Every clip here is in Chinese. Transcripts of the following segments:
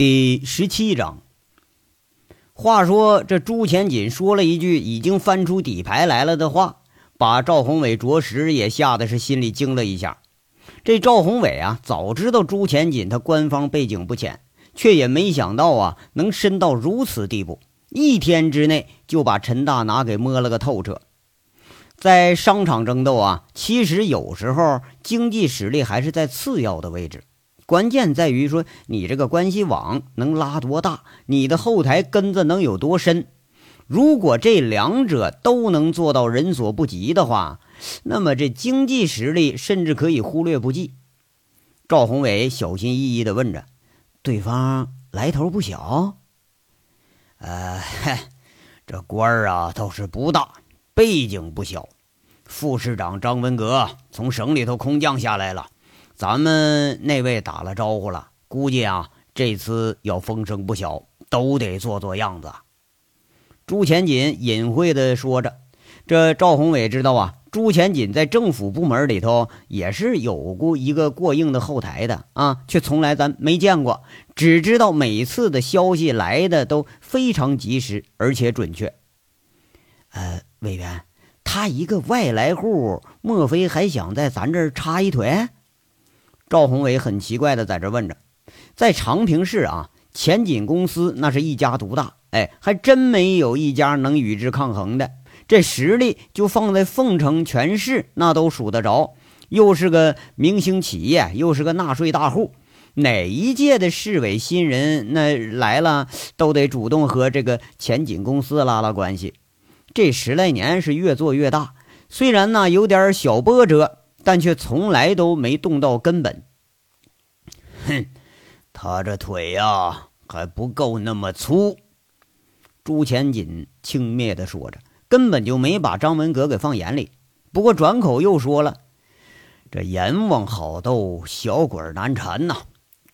第十七章。话说这朱钱锦说了一句已经翻出底牌来了的话，把赵宏伟着实也吓得是心里惊了一下。这赵宏伟啊，早知道朱钱锦他官方背景不浅，却也没想到啊能深到如此地步，一天之内就把陈大拿给摸了个透彻。在商场争斗啊，其实有时候经济实力还是在次要的位置。关键在于说，你这个关系网能拉多大，你的后台根子能有多深。如果这两者都能做到人所不及的话，那么这经济实力甚至可以忽略不计。赵宏伟小心翼翼地问着：“对方来头不小？”“呃，这官儿啊倒是不大，背景不小。副市长张文革从省里头空降下来了。”咱们那位打了招呼了，估计啊，这次要风声不小，都得做做样子。朱钱锦隐晦的说着，这赵宏伟知道啊，朱钱锦在政府部门里头也是有过一个过硬的后台的啊，却从来咱没见过，只知道每次的消息来的都非常及时而且准确。呃，委员，他一个外来户，莫非还想在咱这儿插一腿？赵宏伟很奇怪的在这问着，在长平市啊，前锦公司那是一家独大，哎，还真没有一家能与之抗衡的。这实力就放在凤城全市，那都数得着。又是个明星企业，又是个纳税大户，哪一届的市委新人那来了，都得主动和这个前锦公司拉拉关系。这十来年是越做越大，虽然呢有点小波折。但却从来都没动到根本。哼，他这腿呀还不够那么粗。朱钱锦轻蔑的说着，根本就没把张文革给放眼里。不过转口又说了：“这阎王好斗，小鬼难缠呐！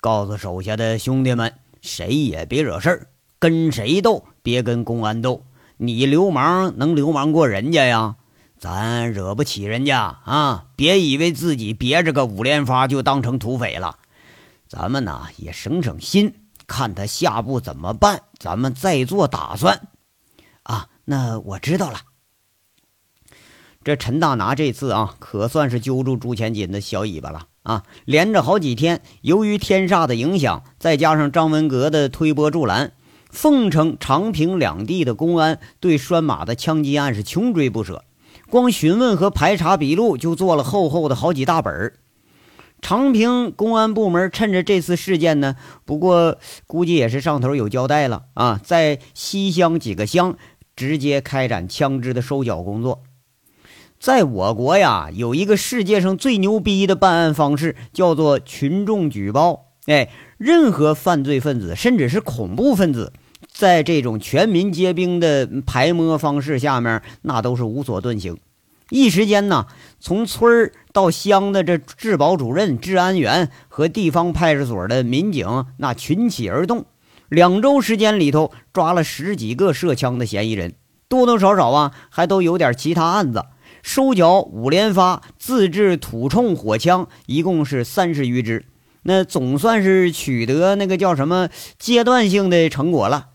告诉手下的兄弟们，谁也别惹事儿，跟谁斗别跟公安斗。你流氓能流氓过人家呀？”咱惹不起人家啊！别以为自己别着个五连发就当成土匪了。咱们呢也省省心，看他下步怎么办，咱们再做打算。啊，那我知道了。这陈大拿这次啊，可算是揪住朱千锦的小尾巴了啊！连着好几天，由于天煞的影响，再加上张文革的推波助澜，凤城、长平两地的公安对拴马的枪击案是穷追不舍。光询问和排查笔录就做了厚厚的好几大本儿。长平公安部门趁着这次事件呢，不过估计也是上头有交代了啊，在西乡几个乡直接开展枪支的收缴工作。在我国呀，有一个世界上最牛逼的办案方式，叫做群众举报。哎，任何犯罪分子，甚至是恐怖分子。在这种全民皆兵的排摸方式下面，那都是无所遁形。一时间呢，从村儿到乡的这治保主任、治安员和地方派出所的民警，那群起而动。两周时间里头，抓了十几个涉枪的嫌疑人，多多少少啊，还都有点其他案子。收缴五连发自制土铳火枪，一共是三十余支，那总算是取得那个叫什么阶段性的成果了。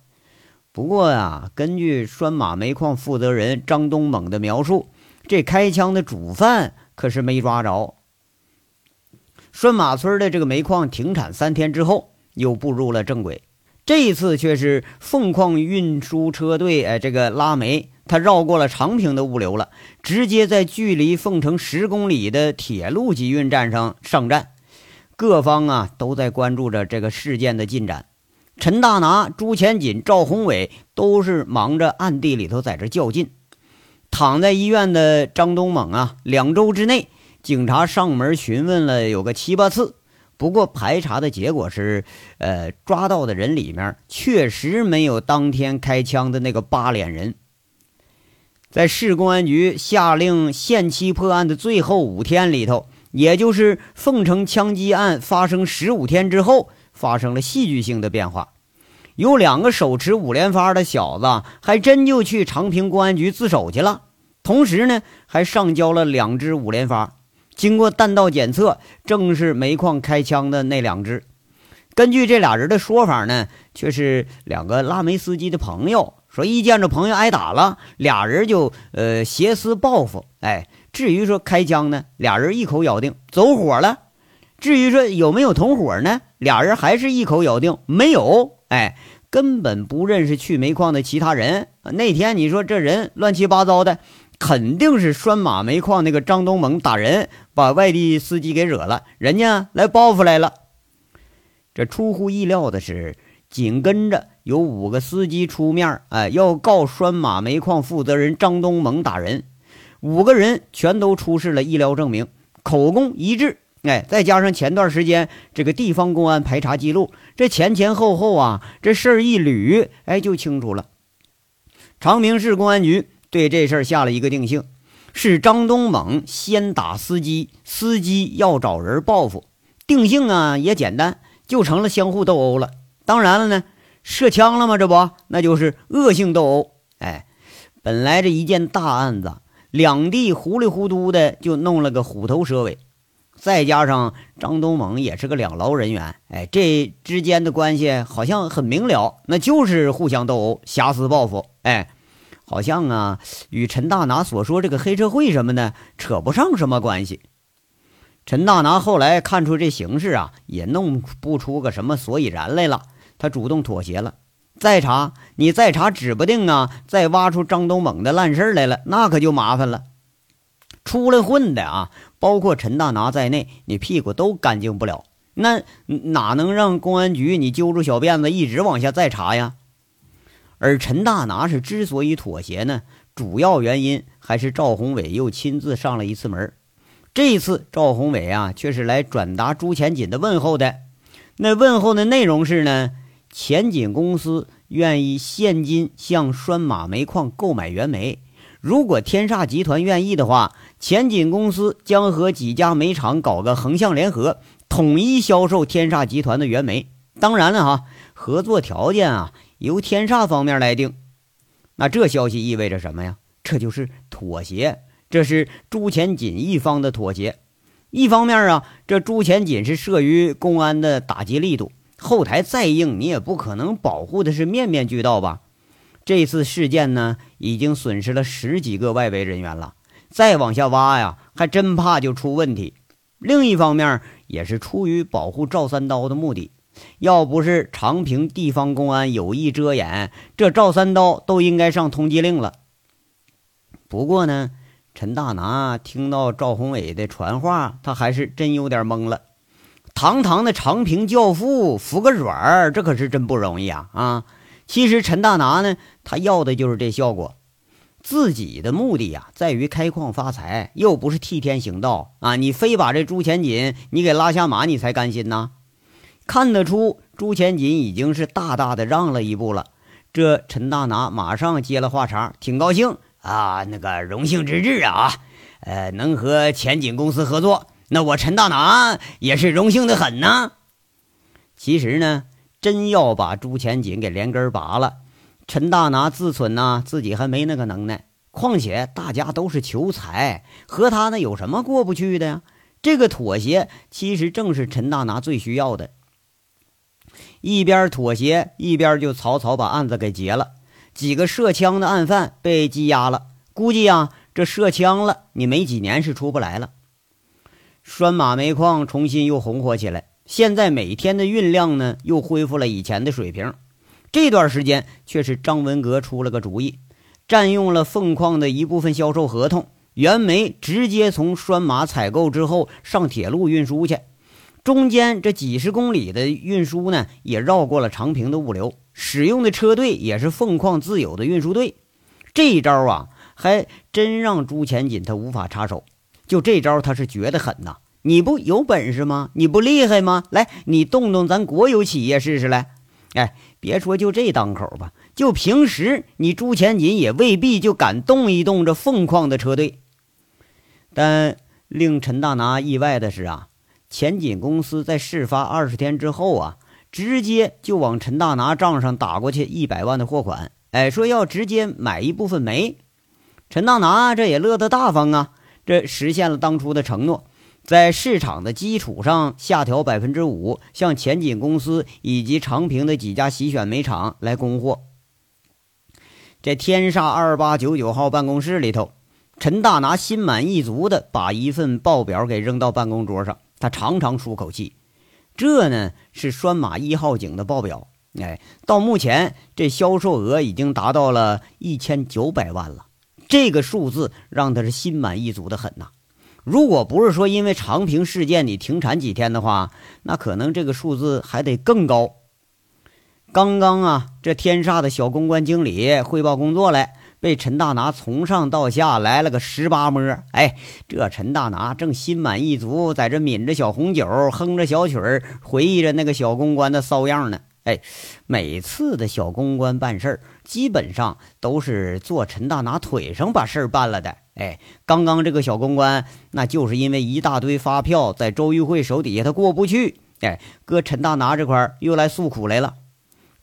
不过呀，根据拴马煤矿负责人张东猛的描述，这开枪的主犯可是没抓着。拴马村的这个煤矿停产三天之后，又步入了正轨。这一次却是凤矿运输车队，哎，这个拉煤，他绕过了长平的物流了，直接在距离凤城十公里的铁路集运站上上站。各方啊，都在关注着这个事件的进展。陈大拿、朱钱锦、赵宏伟都是忙着暗地里头在这较劲。躺在医院的张东猛啊，两周之内，警察上门询问了有个七八次，不过排查的结果是，呃，抓到的人里面确实没有当天开枪的那个八脸人。在市公安局下令限期破案的最后五天里头，也就是凤城枪击案发生十五天之后。发生了戏剧性的变化，有两个手持五连发的小子，还真就去长平公安局自首去了。同时呢，还上交了两支五连发，经过弹道检测，正是煤矿开枪的那两支。根据这俩人的说法呢，却是两个拉煤司机的朋友。说一见着朋友挨打了，俩人就呃挟私报复。哎，至于说开枪呢，俩人一口咬定走火了。至于说有没有同伙呢，俩人还是一口咬定没有。哎，根本不认识去煤矿的其他人。那天你说这人乱七八糟的，肯定是拴马煤矿那个张东猛打人，把外地司机给惹了，人家来报复来了。这出乎意料的是，紧跟着。有五个司机出面，哎，要告拴马煤矿负责人张东猛打人。五个人全都出示了医疗证明，口供一致。哎，再加上前段时间这个地方公安排查记录，这前前后后啊，这事儿一捋，哎，就清楚了。长平市公安局对这事儿下了一个定性：是张东猛先打司机，司机要找人报复。定性啊也简单，就成了相互斗殴了。当然了呢。射枪了吗？这不，那就是恶性斗殴。哎，本来这一件大案子，两地糊里糊涂的就弄了个虎头蛇尾，再加上张东猛也是个两劳人员，哎，这之间的关系好像很明了，那就是互相斗殴、挟私报复。哎，好像啊，与陈大拿所说这个黑社会什么的扯不上什么关系。陈大拿后来看出这形势啊，也弄不出个什么所以然来了。他主动妥协了，再查你再查，指不定啊，再挖出张东猛的烂事来了，那可就麻烦了。出来混的啊，包括陈大拿在内，你屁股都干净不了。那哪能让公安局你揪住小辫子一直往下再查呀？而陈大拿是之所以妥协呢，主要原因还是赵宏伟又亲自上了一次门。这次赵宏伟啊，却是来转达朱前锦的问候的。那问候的内容是呢？前锦公司愿意现金向拴马煤矿购买原煤，如果天煞集团愿意的话，前锦公司将和几家煤厂搞个横向联合，统一销售天煞集团的原煤。当然了，哈，合作条件啊由天煞方面来定。那这消息意味着什么呀？这就是妥协，这是朱前锦一方的妥协。一方面啊，这朱前锦是慑于公安的打击力度。后台再硬，你也不可能保护的是面面俱到吧？这次事件呢，已经损失了十几个外围人员了，再往下挖呀，还真怕就出问题。另一方面，也是出于保护赵三刀的目的，要不是长平地方公安有意遮掩，这赵三刀都应该上通缉令了。不过呢，陈大拿听到赵宏伟的传话，他还是真有点懵了。堂堂的长平教父服个软儿，这可是真不容易啊！啊，其实陈大拿呢，他要的就是这效果。自己的目的呀，在于开矿发财，又不是替天行道啊！你非把这朱钱锦你给拉下马，你才甘心呐？看得出朱钱锦已经是大大的让了一步了。这陈大拿马上接了话茬，挺高兴啊，那个荣幸之至啊！呃，能和前锦公司合作。那我陈大拿也是荣幸的很呢。其实呢，真要把朱前锦给连根拔了，陈大拿自忖呢自己还没那个能耐。况且大家都是求财，和他那有什么过不去的呀？这个妥协其实正是陈大拿最需要的。一边妥协，一边就草草把案子给结了。几个涉枪的案犯被羁押了，估计啊，这涉枪了，你没几年是出不来了。拴马煤矿重新又红火起来，现在每天的运量呢又恢复了以前的水平。这段时间却是张文革出了个主意，占用了凤矿的一部分销售合同，原煤直接从拴马采购之后上铁路运输去，中间这几十公里的运输呢也绕过了长平的物流，使用的车队也是凤矿自有的运输队。这一招啊，还真让朱前锦他无法插手。就这招，他是绝得很呐！你不有本事吗？你不厉害吗？来，你动动咱国有企业试试来！哎，别说就这当口吧，就平时你朱前锦也未必就敢动一动这凤矿的车队。但令陈大拿意外的是啊，前锦公司在事发二十天之后啊，直接就往陈大拿账上打过去一百万的货款，哎，说要直接买一部分煤。陈大拿这也乐得大方啊！这实现了当初的承诺，在市场的基础上下调百分之五，向前景公司以及长平的几家洗选煤厂来供货。这天煞二八九九号办公室里头，陈大拿心满意足的把一份报表给扔到办公桌上，他长长舒口气。这呢是拴马一号井的报表，哎，到目前这销售额已经达到了一千九百万了，这个数字让他是心满意足的很呐。如果不是说因为长平事件你停产几天的话，那可能这个数字还得更高。刚刚啊，这天煞的小公关经理汇报工作来，被陈大拿从上到下来了个十八摸。哎，这陈大拿正心满意足，在这抿着小红酒，哼着小曲儿，回忆着那个小公关的骚样呢。哎，每次的小公关办事儿，基本上都是坐陈大拿腿上把事儿办了的。哎，刚刚这个小公关，那就是因为一大堆发票在周玉慧手底下他过不去，哎，搁陈大拿这块又来诉苦来了。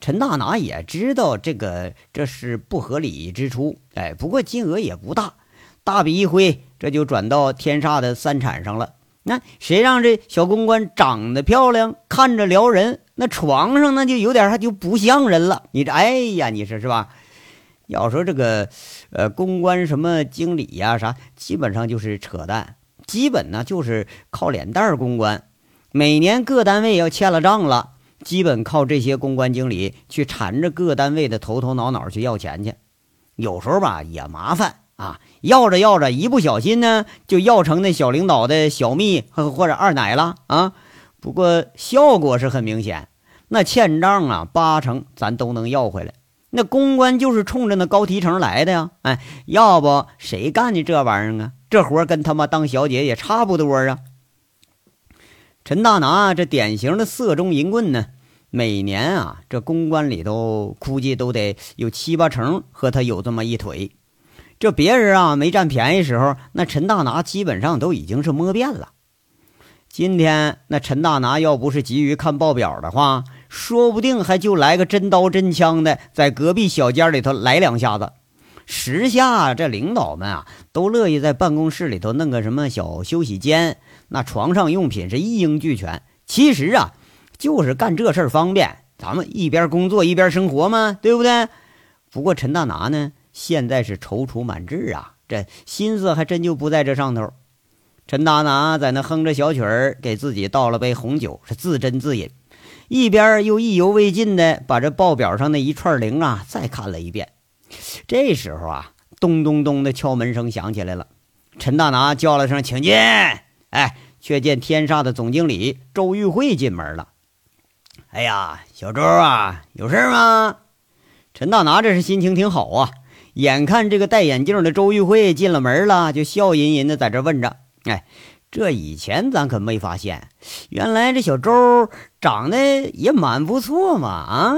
陈大拿也知道这个这是不合理之处，哎，不过金额也不大，大笔一挥，这就转到天煞的三产上了。那谁让这小公关长得漂亮，看着撩人，那床上那就有点他就不像人了。你这，哎呀，你说是吧？要说这个，呃，公关什么经理呀啥，基本上就是扯淡，基本呢就是靠脸蛋儿公关。每年各单位要欠了账了。基本靠这些公关经理去缠着各单位的头头脑脑去要钱去，有时候吧也麻烦啊，要着要着一不小心呢，就要成那小领导的小蜜或者二奶了啊。不过效果是很明显，那欠账啊八成咱都能要回来。那公关就是冲着那高提成来的呀，哎，要不谁干的这玩意儿啊？这活跟他妈当小姐也差不多啊。陈大拿这典型的色中银棍呢，每年啊，这公关里头估计都得有七八成和他有这么一腿。这别人啊没占便宜时候，那陈大拿基本上都已经是摸遍了。今天那陈大拿要不是急于看报表的话，说不定还就来个真刀真枪的，在隔壁小间里头来两下子。时下这领导们啊，都乐意在办公室里头弄个什么小休息间。那床上用品是一应俱全，其实啊，就是干这事方便，咱们一边工作一边生活嘛，对不对？不过陈大拿呢，现在是踌躇满志啊，这心思还真就不在这上头。陈大拿在那哼着小曲儿，给自己倒了杯红酒，是自斟自饮，一边又意犹未尽的把这报表上那一串零啊再看了一遍。这时候啊，咚咚咚的敲门声响起来了，陈大拿叫了声“请进”。哎，却见天煞的总经理周玉慧进门了。哎呀，小周啊，有事吗？陈大拿这是心情挺好啊，眼看这个戴眼镜的周玉慧进了门了，就笑吟吟的在这问着：“哎，这以前咱可没发现，原来这小周长得也蛮不错嘛！啊，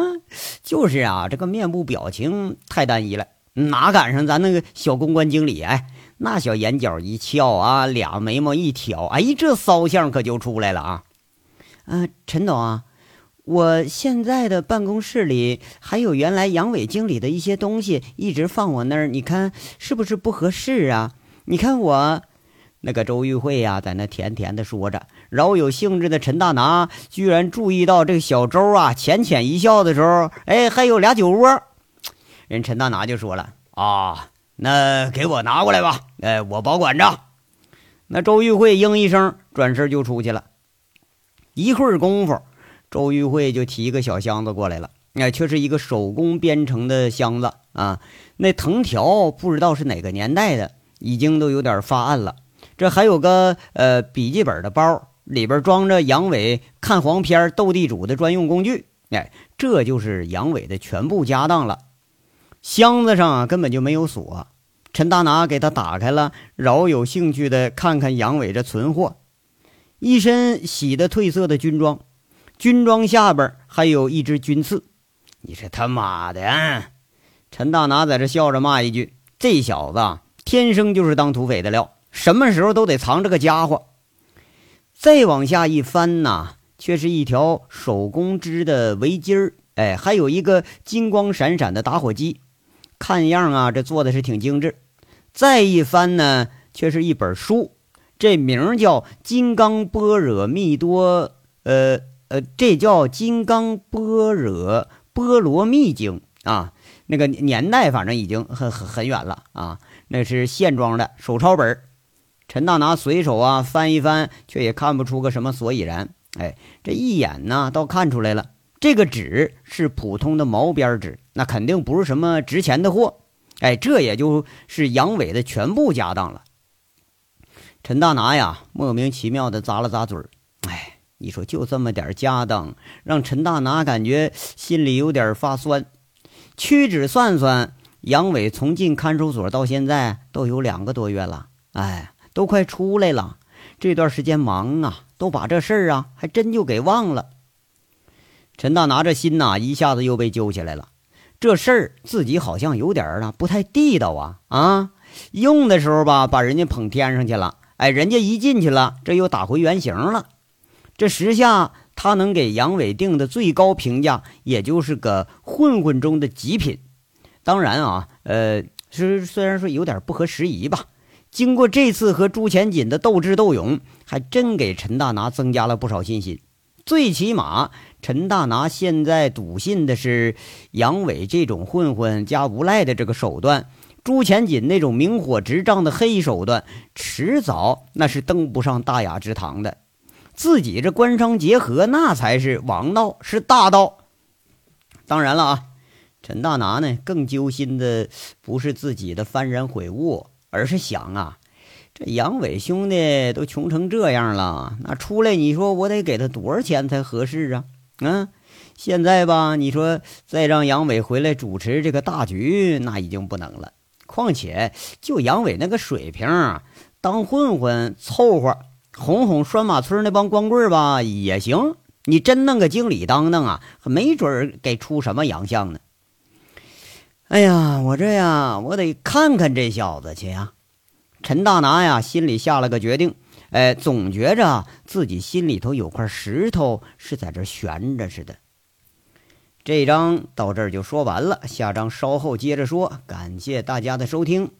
就是啊，这个面部表情太单一了，哪赶上咱那个小公关经理？哎。”那小眼角一翘啊，俩眉毛一挑，哎，这骚相可就出来了啊！呃，陈总啊，我现在的办公室里还有原来杨伟经理的一些东西，一直放我那儿，你看是不是不合适啊？你看我那个周玉慧呀，在那甜甜的说着，饶有兴致的陈大拿居然注意到这个小周啊，浅浅一笑的时候，哎，还有俩酒窝。人陈大拿就说了啊。那给我拿过来吧，哎，我保管着。那周玉慧应一声，转身就出去了。一会儿功夫，周玉慧就提一个小箱子过来了，哎，却是一个手工编成的箱子啊。那藤条不知道是哪个年代的，已经都有点发暗了。这还有个呃笔记本的包，里边装着杨伟看黄片、斗地主的专用工具。哎，这就是杨伟的全部家当了。箱子上啊根本就没有锁，陈大拿给他打开了，饶有兴趣的看看杨伟这存货，一身洗的褪色的军装，军装下边还有一支军刺。你这他妈的！陈大拿在这笑着骂一句：“这小子天生就是当土匪的料，什么时候都得藏着个家伙。”再往下一翻呐，却是一条手工织的围巾儿，哎，还有一个金光闪闪的打火机。看样啊，这做的是挺精致。再一翻呢，却是一本书，这名叫金刚般若蜜多，呃呃，这叫金刚般若波罗蜜经啊。那个年代反正已经很很很远了啊。那是现装的手抄本儿陈大拿随手啊翻一翻，却也看不出个什么所以然。哎，这一眼呢，倒看出来了，这个纸是普通的毛边纸，那肯定不是什么值钱的货。哎，这也就是杨伟的全部家当了。陈大拿呀，莫名其妙的咂了咂嘴儿。哎，你说就这么点家当，让陈大拿感觉心里有点发酸。屈指算算，杨伟从进看守所到现在都有两个多月了。哎，都快出来了。这段时间忙啊，都把这事儿啊，还真就给忘了。陈大拿这心呐，一下子又被揪起来了。这事儿自己好像有点儿啊，不太地道啊啊！用的时候吧，把人家捧天上去了。哎，人家一进去了，这又打回原形了。这时下他能给杨伟定的最高评价，也就是个混混中的极品。当然啊，呃，是虽然说有点不合时宜吧。经过这次和朱钱锦的斗智斗勇，还真给陈大拿增加了不少信心。最起码，陈大拿现在笃信的是杨伟这种混混加无赖的这个手段。朱钱锦那种明火执仗的黑手段，迟早那是登不上大雅之堂的。自己这官商结合，那才是王道，是大道。当然了啊，陈大拿呢更揪心的不是自己的幡然悔悟，而是想啊，这杨伟兄弟都穷成这样了，那出来你说我得给他多少钱才合适啊？嗯，现在吧，你说再让杨伟回来主持这个大局，那已经不能了。况且，就杨伟那个水平，当混混凑合哄哄拴马村那帮光棍吧也行。你真弄个经理当当啊，没准给出什么洋相呢。哎呀，我这呀，我得看看这小子去呀。陈大拿呀，心里下了个决定。哎，总觉着自己心里头有块石头是在这悬着似的。这章到这儿就说完了，下章稍后接着说。感谢大家的收听。